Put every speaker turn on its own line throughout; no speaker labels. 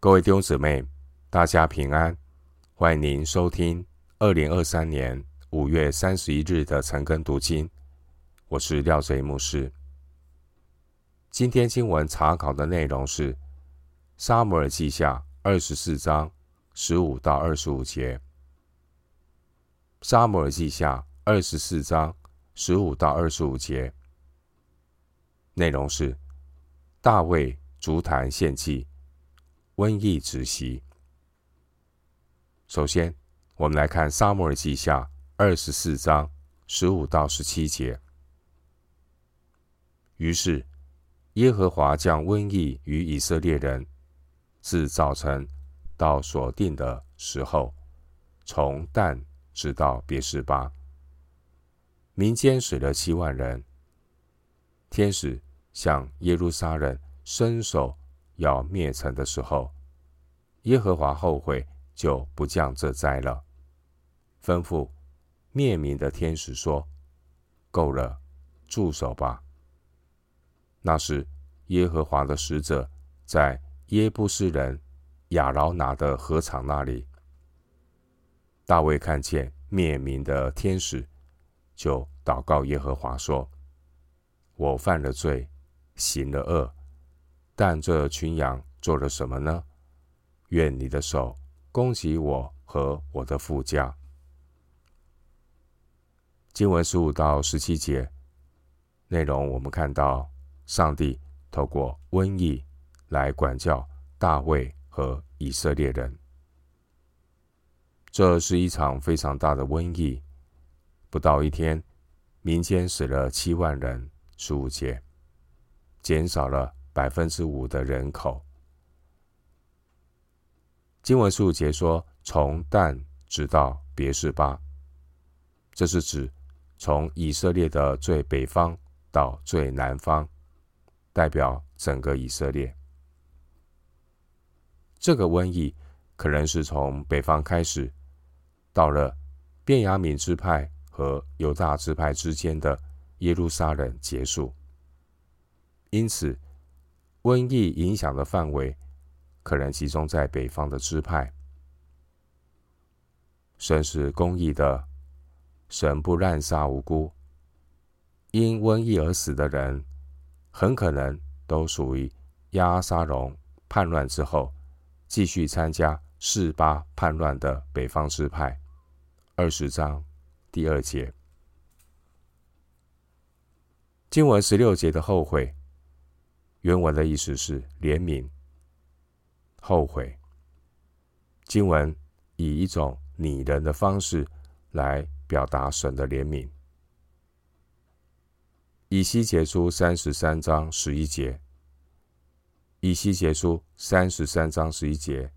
各位弟兄姊妹，大家平安！欢迎您收听二零二三年五月三十一日的晨更读经。我是廖贼牧师。今天经文查考的内容是《撒母耳记下》二十四章十五到二十五节。《撒母耳记下》二十四章十五到二十五节内容是大卫足坛献祭。瘟疫止息。首先，我们来看《撒母耳记下》二十四章十五到十七节。于是，耶和华降瘟疫于以色列人，自早晨到所定的时候，从旦直到别是巴，民间死了七万人。天使向耶路撒冷伸手。要灭城的时候，耶和华后悔，就不降这灾了。吩咐灭民的天使说：“够了，住手吧。”那时，耶和华的使者在耶布斯人亚劳拿的禾场那里。大卫看见灭民的天使，就祷告耶和华说：“我犯了罪，行了恶。”但这群羊做了什么呢？愿你的手攻击我和我的父家。经文十五到十七节内容，我们看到上帝透过瘟疫来管教大卫和以色列人。这是一场非常大的瘟疫，不到一天，民间死了七万人。十五节减少了。百分之五的人口。经文十五节说：“从但直到别是巴，这是指从以色列的最北方到最南方，代表整个以色列。这个瘟疫可能是从北方开始，到了便雅悯支派和犹大支派之间的耶路撒冷结束，因此。”瘟疫影响的范围可能集中在北方的支派。神是公义的，神不滥杀无辜。因瘟疫而死的人，很可能都属于押沙龙叛乱之后继续参加四八叛乱的北方支派。二十章第二节，经文十六节的后悔。原文的意思是怜悯、后悔。经文以一种拟人的方式来表达神的怜悯。以西结书三十三章十一节，以西结书三十三章十一节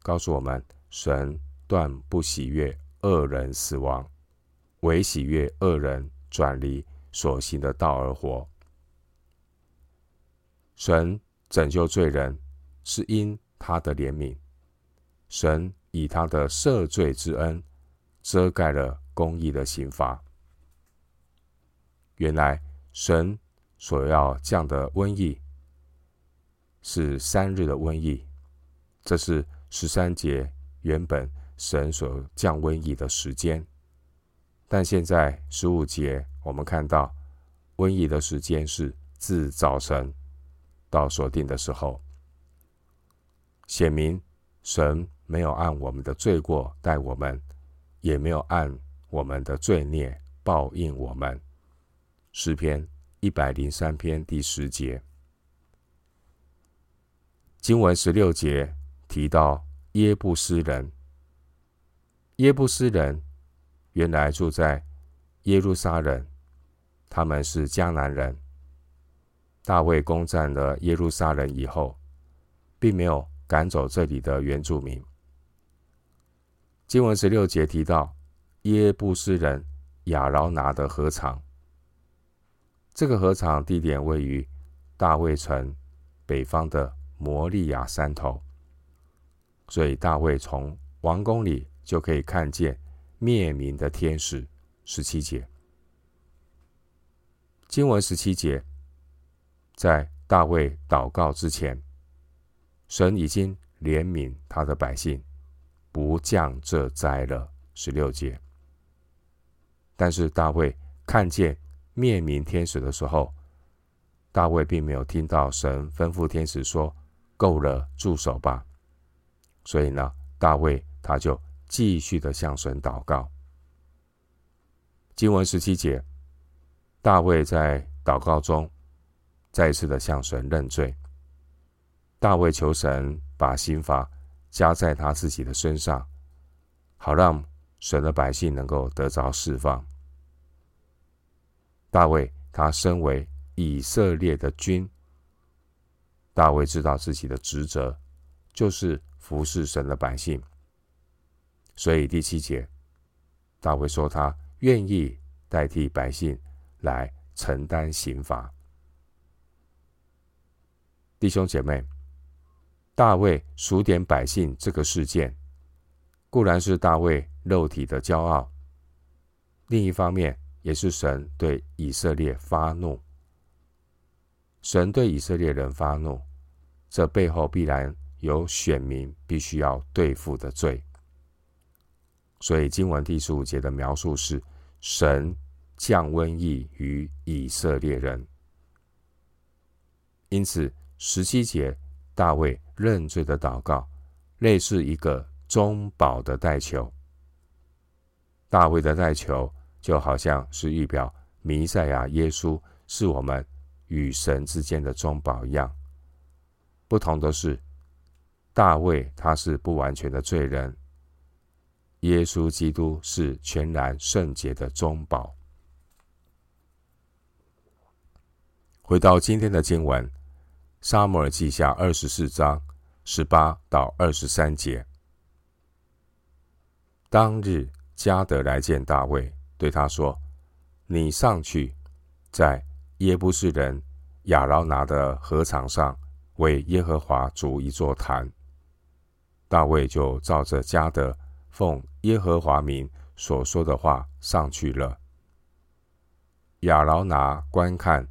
告诉我们：神断不喜悦恶人死亡，唯喜悦恶人转离所行的道而活。神拯救罪人，是因他的怜悯。神以他的赦罪之恩，遮盖了公义的刑罚。原来神所要降的瘟疫，是三日的瘟疫。这是十三节原本神所降瘟疫的时间。但现在十五节，我们看到瘟疫的时间是自早晨。到所定的时候，显明神没有按我们的罪过待我们，也没有按我们的罪孽报应我们。诗篇一百零三篇第十节，经文十六节提到耶布斯人。耶布斯人原来住在耶路撒冷，他们是迦南人。大卫攻占了耶路撒冷以后，并没有赶走这里的原住民。经文十六节提到耶布斯人亚劳拿的禾场，这个禾场地点位于大卫城北方的摩利亚山头，所以大卫从王宫里就可以看见灭民的天使。十七节，经文十七节。在大卫祷告之前，神已经怜悯他的百姓，不降这灾了。十六节。但是大卫看见灭民天使的时候，大卫并没有听到神吩咐天使说：“够了，住手吧。”所以呢，大卫他就继续的向神祷告。经文十七节，大卫在祷告中再一次的向神认罪。大卫求神把刑罚加在他自己的身上，好让神的百姓能够得着释放。大卫他身为以色列的君，大卫知道自己的职责就是服侍神的百姓，所以第七节，大卫说他愿意代替百姓来承担刑罚。弟兄姐妹。大卫数点百姓这个事件，固然是大卫肉体的骄傲；另一方面，也是神对以色列发怒。神对以色列人发怒，这背后必然有选民必须要对付的罪。所以经文第十五节的描述是：神降瘟疫于以色列人。因此十七节。大卫认罪的祷告，类似一个中保的代求。大卫的代求就好像是预表弥赛亚耶稣是我们与神之间的中保一样。不同的是，大卫他是不完全的罪人，耶稣基督是全然圣洁的中保。回到今天的经文。撒母耳记下二十四章十八到二十三节。当日，迦得来见大卫，对他说：“你上去，在耶布斯人亚劳拿的禾场上为耶和华筑一座坛。”大卫就照着迦得奉耶和华名所说的话上去了。亚劳拿观看，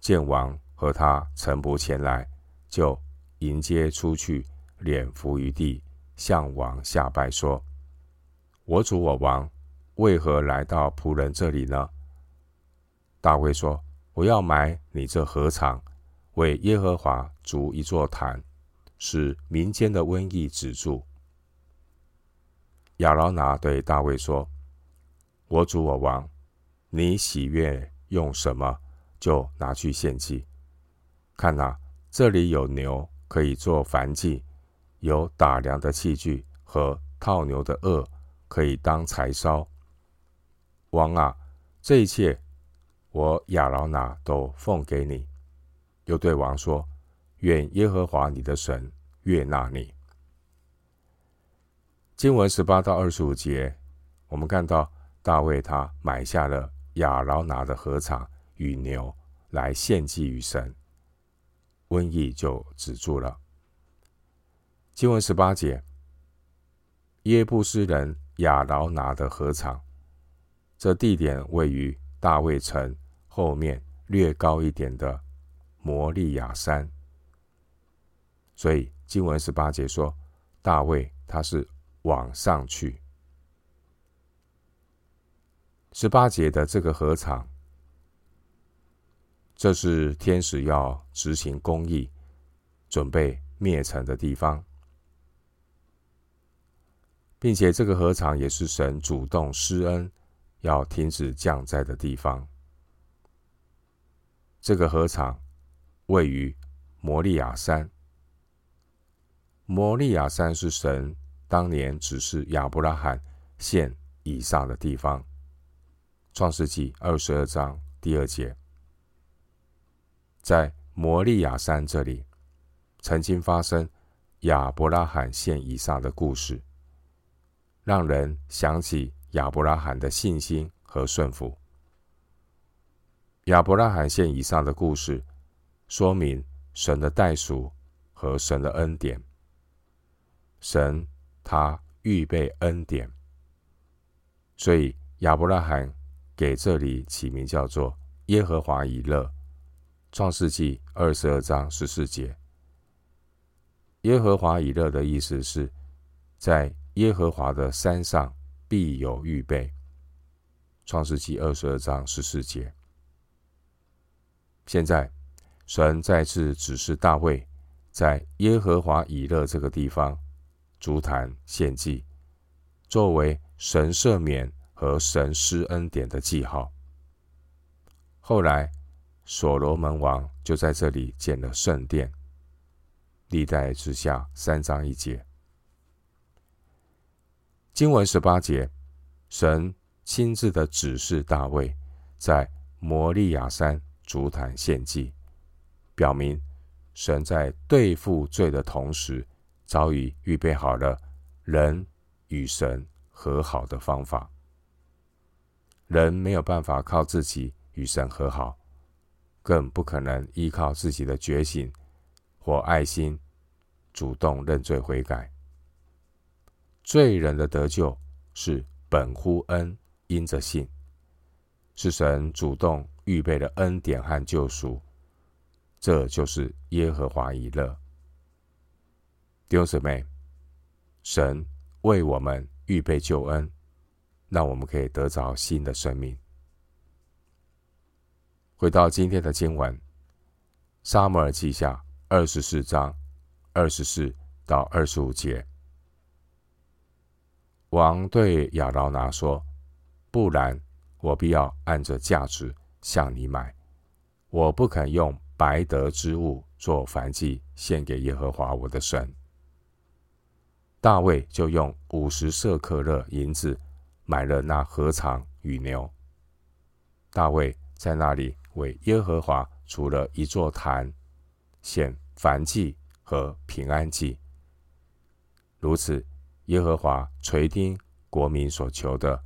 见王。和他臣仆前来，就迎接出去，脸伏于地，向王下拜，说：“我主我王，为何来到仆人这里呢？”大卫说：“我要买你这禾场，为耶和华筑一座坛，使民间的瘟疫止住。”亚劳拿对大卫说：“我主我王，你喜悦用什么，就拿去献祭。”看哪，这里有牛可以做燔祭，有打粮的器具和套牛的轭可以当柴烧。王啊，这一切我亚劳拿都奉给你。又对王说：愿耶和华你的神悦纳你。经文十八到二十五节，我们看到大卫他买下了亚劳拿的禾场与牛来献祭于神。瘟疫就止住了。经文十八节，耶布斯人亚劳拿的禾场，这地点位于大卫城后面略高一点的摩利亚山。所以经文十八节说，大卫他是往上去。十八节的这个禾场。这是天使要执行公义、准备灭城的地方，并且这个河场也是神主动施恩、要停止降灾的地方。这个河场位于摩利亚山，摩利亚山是神当年指示亚伯拉罕献以撒的地方。创世纪二十二章第二节。在摩利亚山这里，曾经发生亚伯拉罕献以撒的故事，让人想起亚伯拉罕的信心和顺服。亚伯拉罕献以撒的故事，说明神的代赎和神的恩典。神他预备恩典，所以亚伯拉罕给这里起名叫做耶和华以勒。创世纪二十二章十四节，耶和华以勒的意思是，在耶和华的山上必有预备。创世纪二十二章十四节。现在，神再次指示大卫，在耶和华以勒这个地方足坛献祭，作为神赦免和神施恩典的记号。后来，所罗门王就在这里建了圣殿。历代之下三章一节，经文十八节，神亲自的指示大卫在摩利亚山主坛献祭，表明神在对付罪的同时，早已预备好了人与神和好的方法。人没有办法靠自己。与神和好，更不可能依靠自己的觉醒或爱心，主动认罪悔改。罪人的得救是本乎恩，因着信，是神主动预备的恩典和救赎。这就是耶和华以乐。弟兄姊妹，神为我们预备救恩，让我们可以得着新的生命。回到今天的经文，《撒母耳记下》二十四章二十四到二十五节，王对亚劳拿说：“不然，我必要按着价值向你买。我不肯用白得之物做燔祭献给耶和华我的神。”大卫就用五十舍客勒银子买了那禾场与牛。大卫在那里。为耶和华除了一座坛，献燔祭和平安祭。如此，耶和华垂听国民所求的，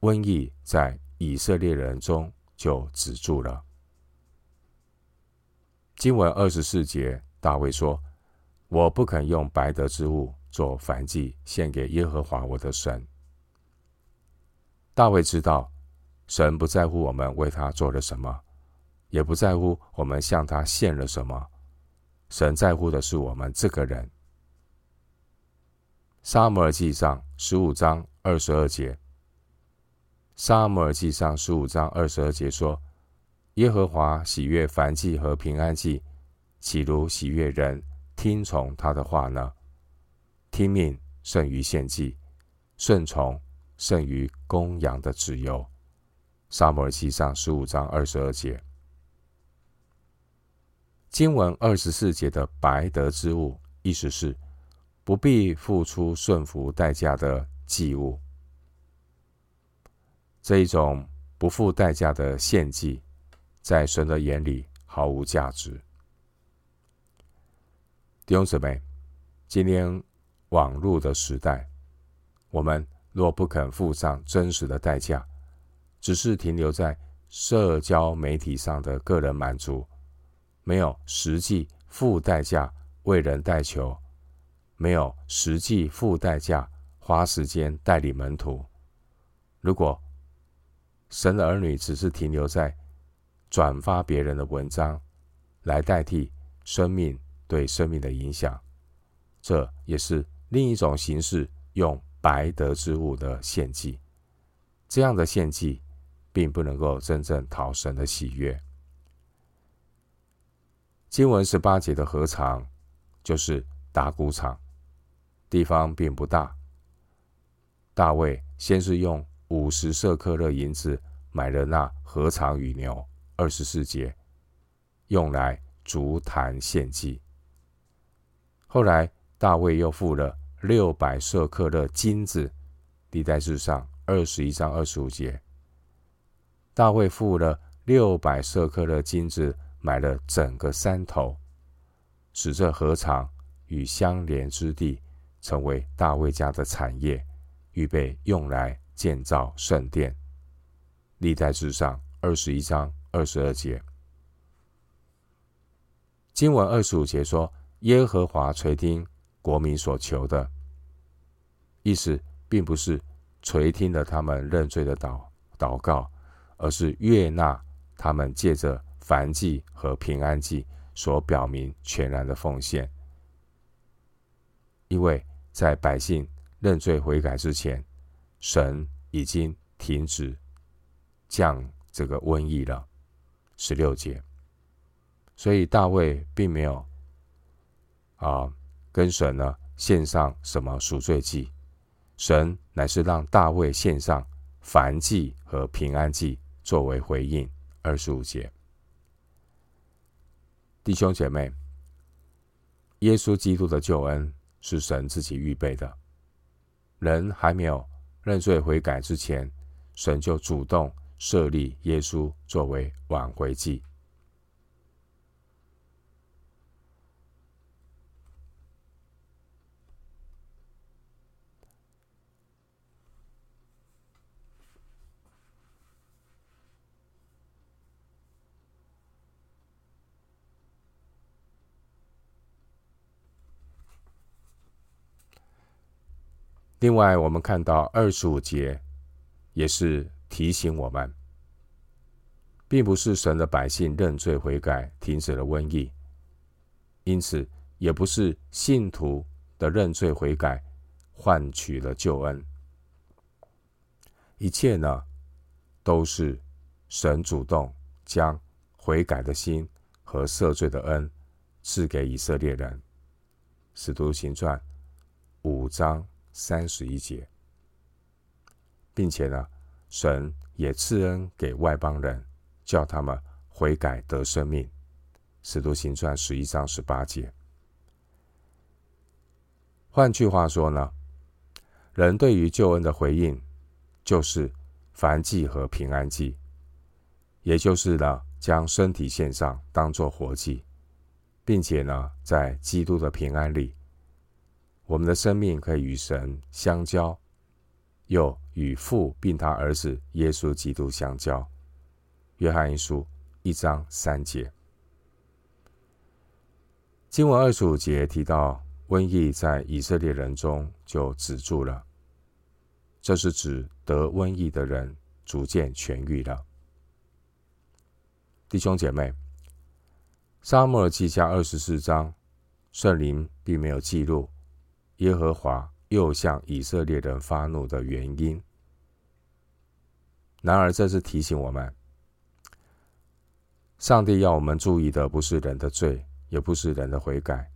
瘟疫在以色列人中就止住了。经文二十四节，大卫说：“我不肯用白得之物做燔祭献给耶和华我的神。”大卫知道。神不在乎我们为他做了什么，也不在乎我们向他献了什么。神在乎的是我们这个人。撒摩尔记上十五章二十二节。撒摩尔记上十五章二十二节说：“耶和华喜悦燔祭和平安祭，岂如喜悦人听从他的话呢？听命胜于献祭，顺从胜于公羊的脂油。”撒母耳记上十五章二十二节，经文二十四节的白得之物，意思是不必付出顺服代价的祭物。这一种不付代价的献祭，在神的眼里毫无价值。弟兄姊妹，今天网络的时代，我们若不肯付上真实的代价，只是停留在社交媒体上的个人满足，没有实际付代价为人代求，没有实际付代价花时间代理门徒。如果神的儿女只是停留在转发别人的文章，来代替生命对生命的影响，这也是另一种形式用白得之物的献祭。这样的献祭。并不能够真正讨神的喜悦。经文十八节的禾场就是打谷场，地方并不大。大卫先是用五十舍克勒银子买了那禾场与牛，二十四节用来足坛献祭。后来大卫又付了六百舍克勒金子，历代志上二十一章二十五节。大卫付了六百舍客勒金子，买了整个山头，使这河场与相连之地成为大卫家的产业，预备用来建造圣殿。历代志上二十一章二十二节，经文二十五节说：“耶和华垂听国民所求的。”意思并不是垂听了他们认罪的祷祷告。而是悦纳他们借着燔祭和平安祭所表明全然的奉献，因为在百姓认罪悔改之前，神已经停止降这个瘟疫了。十六节，所以大卫并没有啊跟神呢献上什么赎罪祭，神乃是让大卫献上燔祭和平安祭作为回应。二十五节，弟兄姐妹，耶稣基督的救恩是神自己预备的，人还没有认罪悔改之前，神就主动设立耶稣作为挽回祭。另外，我们看到二十五节，也是提醒我们，并不是神的百姓认罪悔改停止了瘟疫，因此也不是信徒的认罪悔改换取了救恩。一切呢，都是神主动将悔改的心和赦罪的恩赐给以色列人。使徒行传五章。三十一节，并且呢，神也赐恩给外邦人，叫他们悔改得生命。使徒行传十一章十八节。换句话说呢，人对于救恩的回应，就是燔祭和平安祭，也就是呢，将身体献上当做活祭，并且呢，在基督的平安里。我们的生命可以与神相交，又与父并他儿子耶稣基督相交。约翰一书一章三节，经文二十五节提到瘟疫在以色列人中就止住了，这是指得瘟疫的人逐渐痊愈了。弟兄姐妹，撒母耳记下二十四章，圣灵并没有记录。耶和华又向以色列人发怒的原因。然而，这是提醒我们，上帝要我们注意的不是人的罪，也不是人的悔改，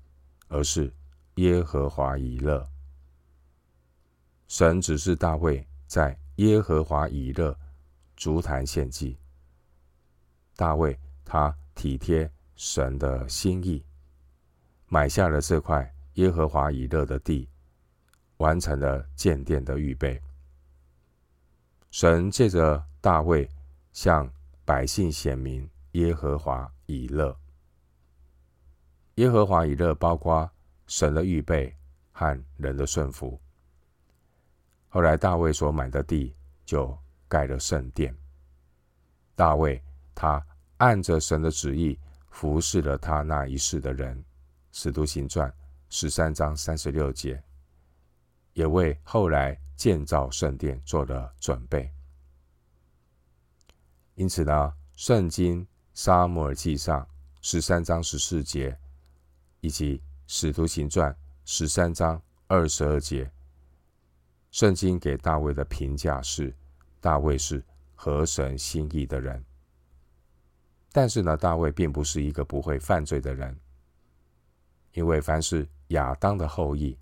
而是耶和华以勒。神指示大卫在耶和华以勒足坛献祭。大卫他体贴神的心意，买下了这块。耶和华以勒的地，完成了建殿的预备。神借着大卫向百姓显明耶和华以勒。耶和华以勒包括神的预备和人的顺服。后来大卫所买的地就盖了圣殿。大卫他按着神的旨意服侍了他那一世的人。使徒行传。十三章三十六节，也为后来建造圣殿做了准备。因此呢，圣经撒母耳记上十三章十四节，以及使徒行传十三章二十二节，圣经给大卫的评价是：大卫是合神心意的人。但是呢，大卫并不是一个不会犯罪的人，因为凡是亚当的后裔，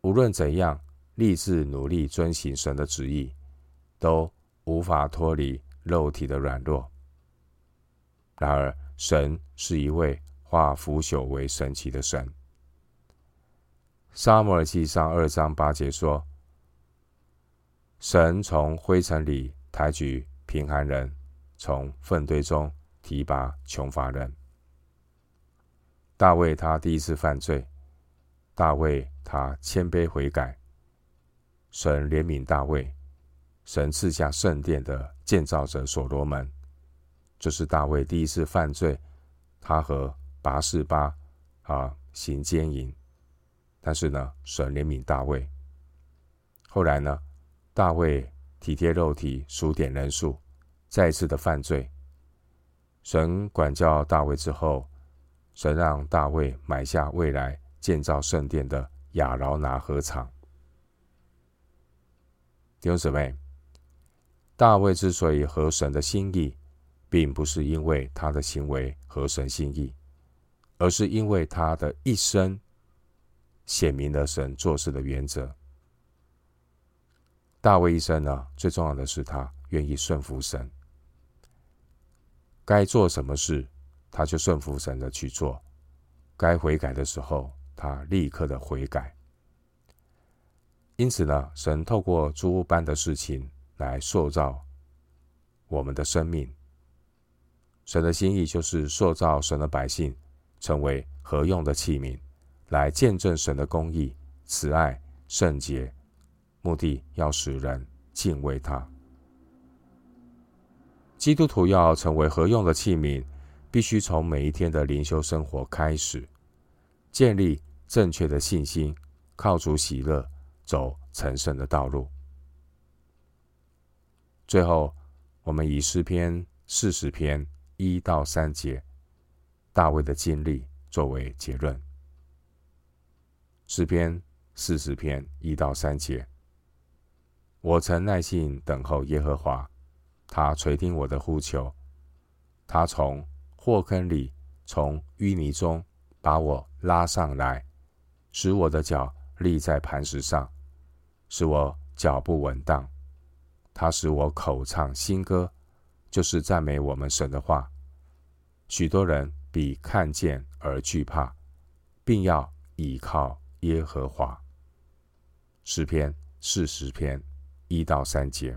无论怎样立志努力遵行神的旨意，都无法脱离肉体的软弱。然而，神是一位化腐朽为神奇的神。撒母耳记上二章八节说：“神从灰尘里抬举贫寒人，从粪堆中提拔穷乏人。”大卫他第一次犯罪。大卫他谦卑悔改，神怜悯大卫，神赐下圣殿的建造者所罗门。这是大卫第一次犯罪，他和拔示巴啊行奸淫，但是呢，神怜悯大卫。后来呢，大卫体贴肉体，数点人数，再一次的犯罪。神管教大卫之后，神让大卫买下未来。建造圣殿的亚劳拿禾场。弟兄姊妹，大卫之所以合神的心意，并不是因为他的行为合神心意，而是因为他的一生显明了神做事的原则。大卫一生呢，最重要的是他愿意顺服神，该做什么事，他就顺服神的去做。该悔改的时候，他立刻的悔改。因此呢，神透过诸般的事情来塑造我们的生命。神的心意就是塑造神的百姓成为合用的器皿，来见证神的公义、慈爱、圣洁，目的要使人敬畏他。基督徒要成为合用的器皿，必须从每一天的灵修生活开始。建立正确的信心，靠主喜乐，走成圣的道路。最后，我们以诗篇四十篇一到三节大卫的经历作为结论。诗篇四十篇一到三节：我曾耐心等候耶和华，他垂听我的呼求，他从祸坑里，从淤泥中。把我拉上来，使我的脚立在磐石上，使我脚步稳当。他使我口唱新歌，就是赞美我们神的话。许多人比看见而惧怕，并要倚靠耶和华。诗篇四十篇一到三节。